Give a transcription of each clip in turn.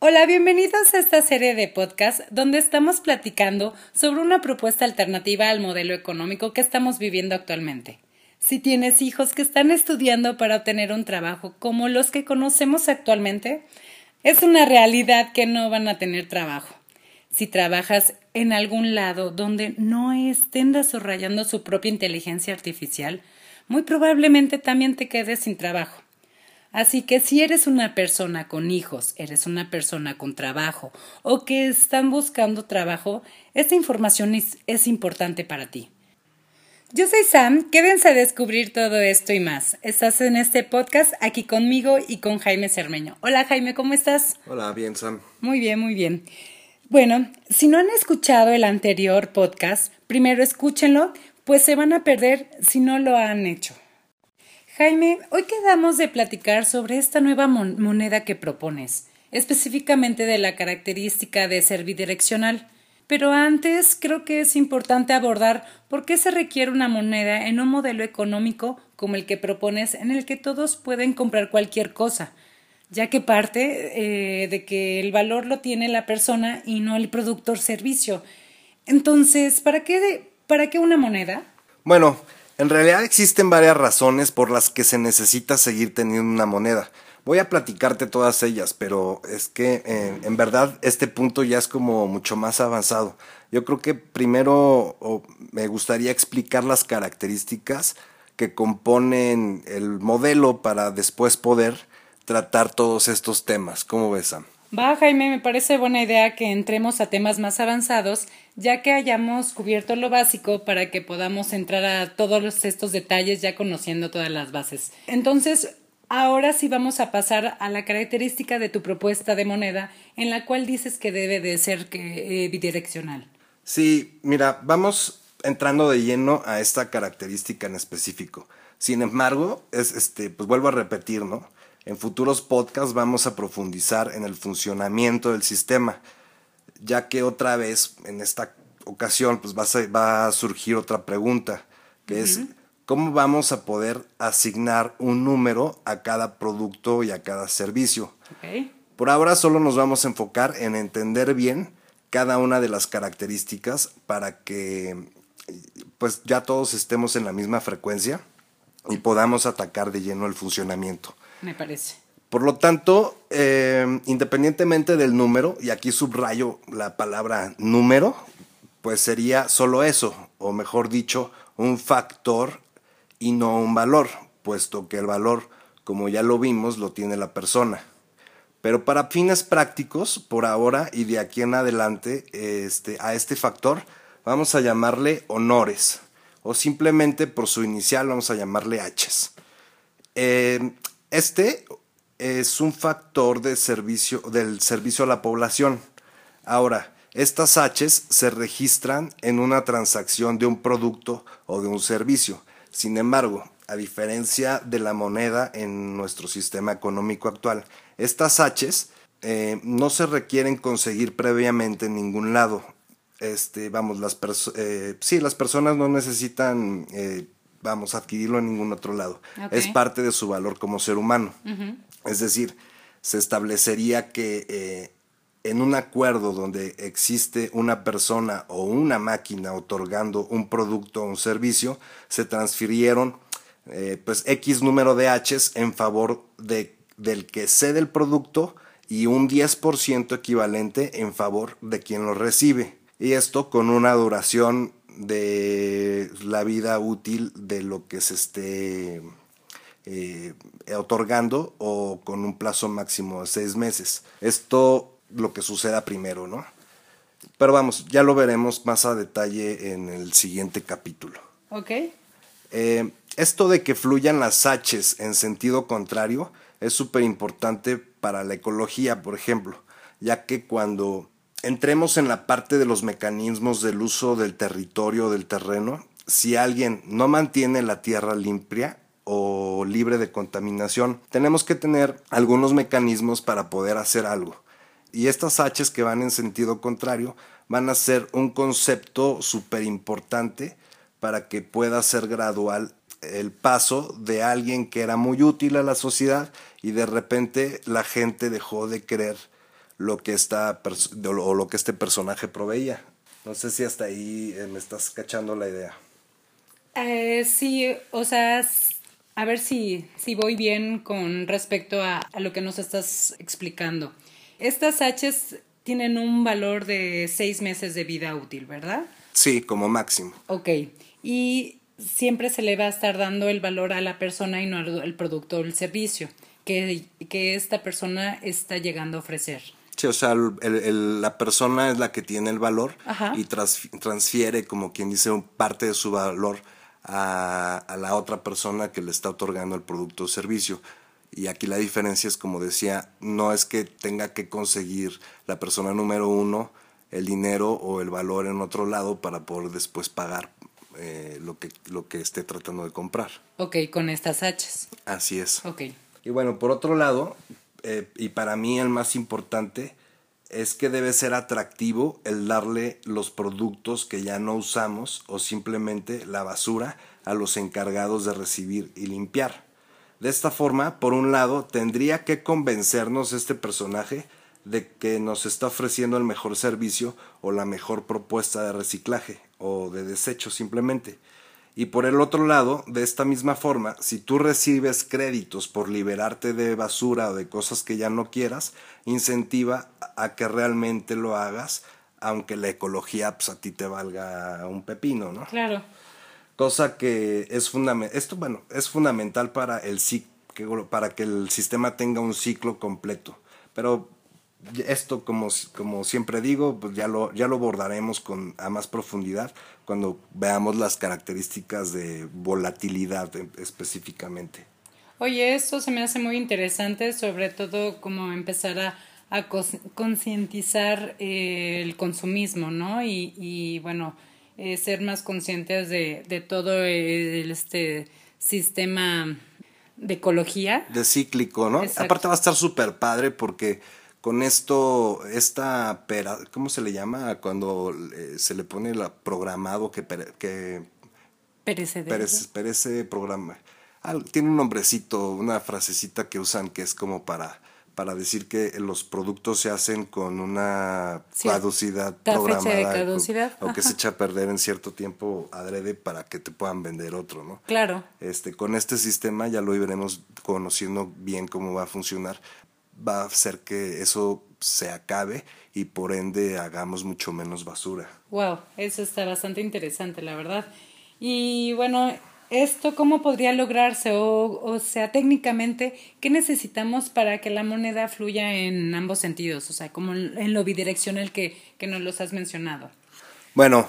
Hola, bienvenidos a esta serie de podcast donde estamos platicando sobre una propuesta alternativa al modelo económico que estamos viviendo actualmente. Si tienes hijos que están estudiando para obtener un trabajo como los que conocemos actualmente, es una realidad que no van a tener trabajo. Si trabajas en algún lado donde no estén desarrollando su propia inteligencia artificial, muy probablemente también te quedes sin trabajo. Así que si eres una persona con hijos, eres una persona con trabajo o que están buscando trabajo, esta información es, importante para ti. Yo soy Sam, quédense a descubrir todo esto y más. Estás en este podcast aquí conmigo y con Jaime Cermeño. Hola Jaime, ¿cómo estás? Hola, bien Sam. Muy bien, muy bien. Bueno, si no han escuchado el anterior podcast, primero escúchenlo, pues se van a perder si no lo han hecho. Jaime, hoy quedamos de platicar sobre esta nueva moneda que propones, específicamente de la característica de ser bidireccional. Pero antes creo que es importante abordar por qué se requiere una moneda en un modelo económico como el que propones, en el que todos pueden comprar cualquier cosa, ya que parte eh, de que el valor lo tiene la persona y no el productor servicio. Entonces, ¿para qué, para qué una moneda? Bueno, en realidad existen varias razones por las que se necesita seguir teniendo una moneda. Voy a platicarte todas ellas, pero es que eh, en verdad este punto ya es como mucho más avanzado. Yo creo que primero me gustaría explicar las características que componen el modelo para después poder tratar todos estos temas. ¿Cómo ves, Sam? Va, Jaime, me parece buena idea que entremos a temas más avanzados, ya que hayamos cubierto lo básico para que podamos entrar a todos estos detalles ya conociendo todas las bases. Entonces, ahora sí vamos a pasar a la característica de tu propuesta de moneda, en la cual dices que debe de ser eh, bidireccional. Sí, mira, vamos entrando de lleno a esta característica en específico. Sin embargo, es este, pues vuelvo a repetir, ¿no? En futuros podcasts vamos a profundizar en el funcionamiento del sistema, ya que otra vez en esta ocasión pues va a, surgir otra pregunta, que es cómo vamos a poder asignar un número a cada producto y a cada servicio. Por ahora solo nos vamos a enfocar en entender bien cada una de las características para que pues ya todos estemos en la misma frecuencia y podamos atacar de lleno el funcionamiento. Me parece. Por lo tanto, eh, independientemente del número, y aquí subrayo la palabra número, pues sería solo eso, o mejor dicho, un factor y no un valor, puesto que el valor, como ya lo vimos, lo tiene la persona. Pero para fines prácticos, por ahora y de aquí en adelante, este, a este factor vamos a llamarle honores, o simplemente por su inicial vamos a llamarle H's. Eh, este es un factor del servicio a la población. Ahora, estas Hs se registran en una transacción de un producto o de un servicio. Sin embargo, a diferencia de la moneda en nuestro sistema económico actual, estas Hs eh, no se requieren conseguir previamente en ningún lado. Este, vamos, las, eh, las personas no necesitan eh, vamos a adquirirlo en ningún otro lado. Es parte de su valor como ser humano. Es decir, se establecería que eh, en un acuerdo donde existe una persona o una máquina otorgando un producto o un servicio, se transfirieron eh, pues X número de Hs en favor de, del que cede el producto y un 10% equivalente en favor de quien lo recibe. Y esto con una duración de la vida útil de lo que se esté eh, otorgando o con un plazo máximo de seis meses. Esto lo que suceda primero, ¿no? Pero vamos, ya lo veremos más a detalle en el siguiente capítulo. Ok. Eh, esto de que fluyan las H's en sentido contrario es súper importante para la ecología, por ejemplo, ya que cuando entremos en la parte de los mecanismos del uso del territorio, del terreno. Si alguien no mantiene la tierra limpia o libre de contaminación, tenemos que tener algunos mecanismos para poder hacer algo. Y estas H's que van en sentido contrario van a ser un concepto súper importante para que pueda ser gradual el paso de alguien que era muy útil a la sociedad y de repente la gente dejó de querer lo que esta o lo que este personaje proveía. No sé si hasta ahí eh, me estás cachando la idea. Eh, sí, o sea, a ver si, si voy bien con respecto a, a lo que nos estás explicando. Estas Hs tienen un valor de seis meses de vida útil, ¿verdad? Sí, como máximo. Ok. Y siempre se le va a estar dando el valor a la persona y no al producto o el servicio que, que esta persona está llegando a ofrecer. Sí, o sea, la persona es la que tiene el valor y transfiere, como quien dice, parte de su valor a, a, la otra persona que le está otorgando el producto o servicio. Y aquí la diferencia es, como decía, no es que tenga que conseguir la persona número uno el dinero o el valor en otro lado para poder después pagar eh, lo, que, lo que esté tratando de comprar. Ok, con estas Hs. Así es. Ok. Y bueno, por otro lado, eh, y para mí el más importante, es que debe ser atractivo el darle los productos que ya no usamos o simplemente la basura a los encargados de recibir y limpiar. De esta forma, por un lado, tendría que convencernos este personaje de que nos está ofreciendo el mejor servicio o la mejor propuesta de reciclaje o de desecho simplemente. Y por el otro lado, de esta misma forma, si tú recibes créditos por liberarte de basura o de cosas que ya no quieras, incentiva a que realmente lo hagas, aunque la ecología pues, a ti te valga un pepino, ¿no? Claro. Cosa que es fundamental, esto bueno, es fundamental para el para que el sistema tenga un ciclo completo. Pero esto, como, como siempre digo, pues ya lo, ya lo abordaremos con, a más profundidad cuando veamos las características de volatilidad específicamente. Oye, esto se me hace muy interesante, sobre todo como empezar a, concientizar eh, el consumismo, ¿no? Y, y bueno, eh, ser más conscientes de, de todo el, este sistema de ecología. De cíclico, ¿no? Aparte va a estar súper padre porque con esto, esta pera, ¿cómo se le llama? Cuando eh, se le pone la programado que, que perece, perece, programa. tiene un nombrecito, una frasecita que usan que es como para para decir que los productos se hacen con una caducidad programada caducidad. O, que se echa a perder en cierto tiempo adrede para que te puedan vender otro, ¿no? Claro. Este, con este sistema ya lo iremos conociendo bien cómo va a funcionar, va a hacer que eso se acabe y por ende hagamos mucho menos basura. Wow, eso está bastante interesante, la verdad. Y bueno, ¿esto cómo podría lograrse? O, o sea, técnicamente, ¿qué necesitamos para que la moneda fluya en ambos sentidos? O sea, como en lo bidireccional que, que nos los has mencionado. Bueno,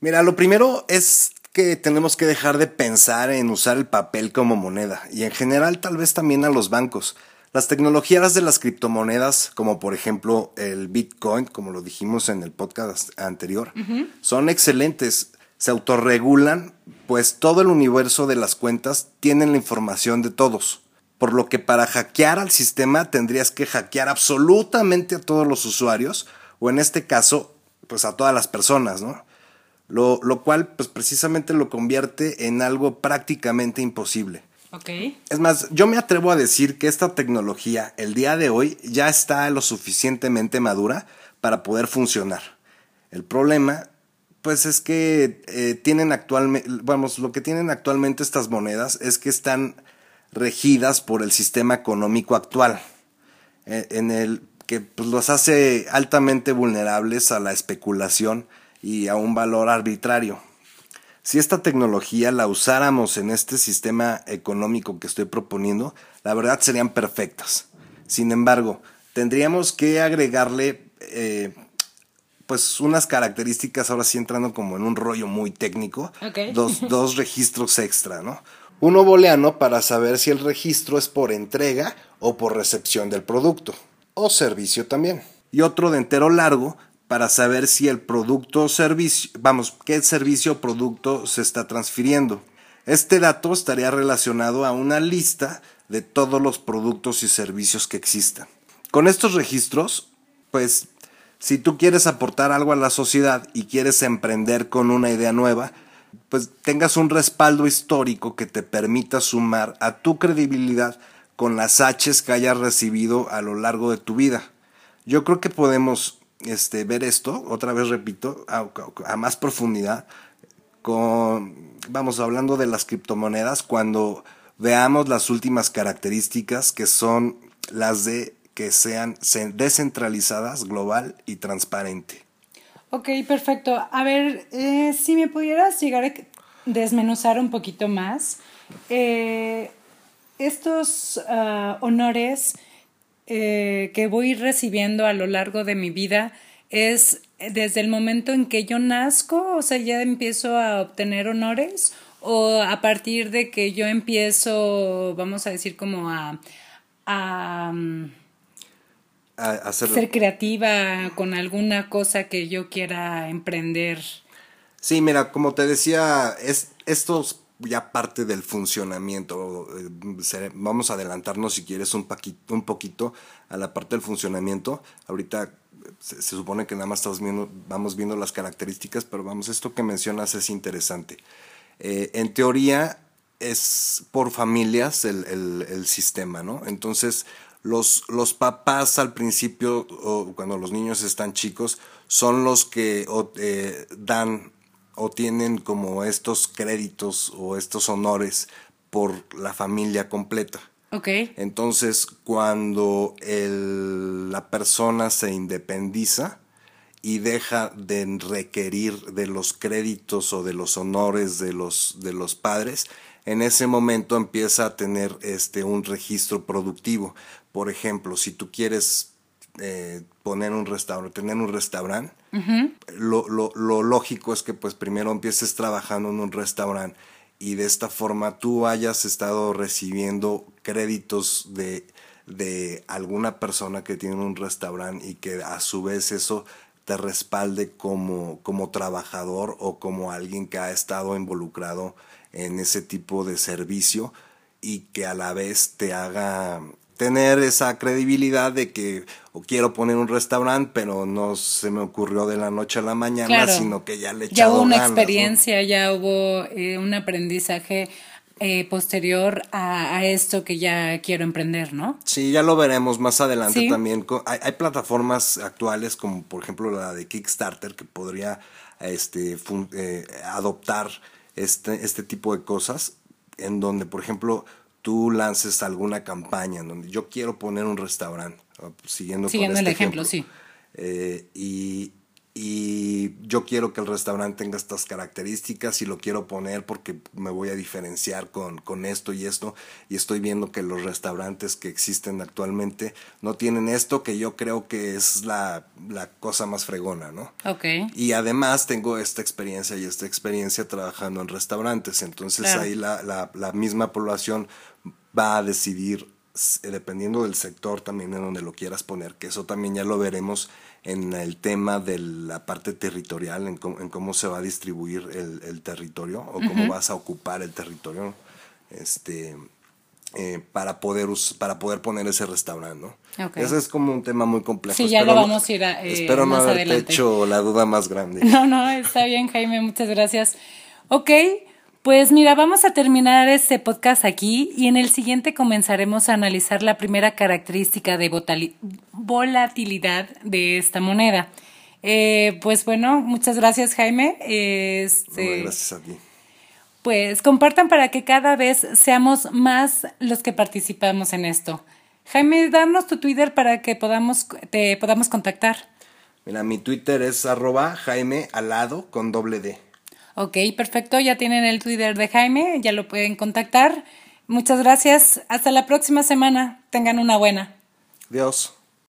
mira, lo primero es que tenemos que dejar de pensar en usar el papel como moneda y en general tal vez también a los bancos. Las tecnologías de las criptomonedas, como por ejemplo el Bitcoin, como lo dijimos en el podcast anterior, son excelentes. Se autorregulan, pues todo el universo de las cuentas tiene la información de todos. Por lo que para hackear al sistema tendrías que hackear absolutamente a todos los usuarios, o en este caso, pues a todas las personas, ¿no? Lo, lo cual, pues precisamente lo convierte en algo prácticamente imposible. Es más, yo me atrevo a decir que esta tecnología, el día de hoy, ya está lo suficientemente madura para poder funcionar. El problema, pues es que eh, tienen actualmente, vamos, lo que tienen actualmente estas monedas es que están regidas por el sistema económico actual, eh, en el que pues, los hace altamente vulnerables a la especulación y a un valor arbitrario. Si esta tecnología la usáramos en este sistema económico que estoy proponiendo, la verdad serían perfectas. Sin embargo, tendríamos que agregarle eh, pues unas características, ahora sí entrando como en un rollo muy técnico, dos, dos registros extra, ¿no? Uno booleano para saber si el registro es por entrega o por recepción del producto, o servicio también. Y otro de entero largo para saber si el producto o servicio, vamos, qué servicio o producto se está transfiriendo. Este dato estaría relacionado a una lista de todos los productos y servicios que existan. Con estos registros, pues, si tú quieres aportar algo a la sociedad y quieres emprender con una idea nueva, pues tengas un respaldo histórico que te permita sumar a tu credibilidad con las Hs que hayas recibido a lo largo de tu vida Yo creo que podemos este, ver esto, otra vez repito, a, más profundidad, con, vamos hablando de las criptomonedas, cuando veamos las últimas características que son las de que sean descentralizadas, global y transparente. Ok, perfecto. A ver, eh, si me pudieras llegar a desmenuzar un poquito más, eh, estos ah, honores eh, que voy recibiendo a lo largo de mi vida es desde el momento en que yo nazco, o sea, ya empiezo a obtener honores, o a partir de que yo empiezo, vamos a decir, como a, a, ser creativa con alguna cosa que yo quiera emprender. Sí, mira, como te decía, es, esto es ya parte del funcionamiento. Eh, vamos a adelantarnos, si quieres, un, un poquito a la parte del funcionamiento. Ahorita se, supone que nada más estamos viendo, vamos viendo las características, pero vamos, esto que mencionas es interesante. Eh, en teoría es por familias el, sistema, ¿no? Entonces, los, los, papás al principio, o cuando los niños están chicos, son los que eh, dan o tienen como estos créditos o estos honores por la familia completa. Ok. Entonces, cuando la persona se independiza, y deja de requerir de los créditos o de los honores de los, de los padres, en ese momento empieza a tener este, un registro productivo. Por ejemplo, si tú quieres eh, poner un restaurante, tener un restaurante, lo, lo, lo, lógico es que pues primero empieces trabajando en un restaurante y de esta forma tú hayas estado recibiendo créditos de, de alguna persona que tiene un restaurante y que a su vez eso te respalde como, como trabajador o como alguien que ha estado involucrado en ese tipo de servicio y que a la vez te haga tener esa credibilidad de que o quiero poner un restaurante, pero no se me ocurrió de la noche a la mañana, sino que ya le he Ya hubo una experiencia, ya hubo eh, un aprendizaje eh, posterior a, esto que ya quiero emprender, ¿no? Sí, ya lo veremos más adelante también. Hay, plataformas actuales como por ejemplo la de Kickstarter que podría este, eh, adoptar este, este tipo de cosas en donde por ejemplo tú lances alguna campaña en donde yo quiero poner un restaurante, siguiendo, siguiendo el este ejemplo, sí. Eh, y, y yo quiero que el restaurante tenga estas características y lo quiero poner porque me voy a diferenciar con, con esto y esto y estoy viendo que los restaurantes que existen actualmente no tienen esto que yo creo que es la, la cosa más fregona, ¿no? Ok. Y además tengo esta experiencia y esta experiencia trabajando en restaurantes, entonces ahí la, la, la misma población va a decidir dependiendo del sector también en donde lo quieras poner, que eso también ya lo veremos en el tema de la parte territorial, en cómo, se va a distribuir el, territorio o cómo vas a ocupar el territorio este, eh, para, poder para poder poner ese restaurante. ¿no? Ese es como un tema muy complejo. Sí, ya lo vamos a ir a, eh, Espero no haberte hecho la duda más grande. No, no, está bien, Jaime, muchas gracias. Ok, pues mira, vamos a terminar este podcast aquí y en el siguiente comenzaremos a analizar la primera característica de volatilidad de esta moneda. Eh, pues bueno, muchas gracias Jaime. Este, gracias a ti. Pues compartan para que cada vez seamos más los que participamos en esto. Jaime, danos tu Twitter para que podamos, te podamos contactar. Mira, mi Twitter es arroba Jaime Alado con doble D. Ok, perfecto. Ya tienen el Twitter de Jaime, ya lo pueden contactar. Muchas gracias. Hasta la próxima semana. Tengan una buena. Dios.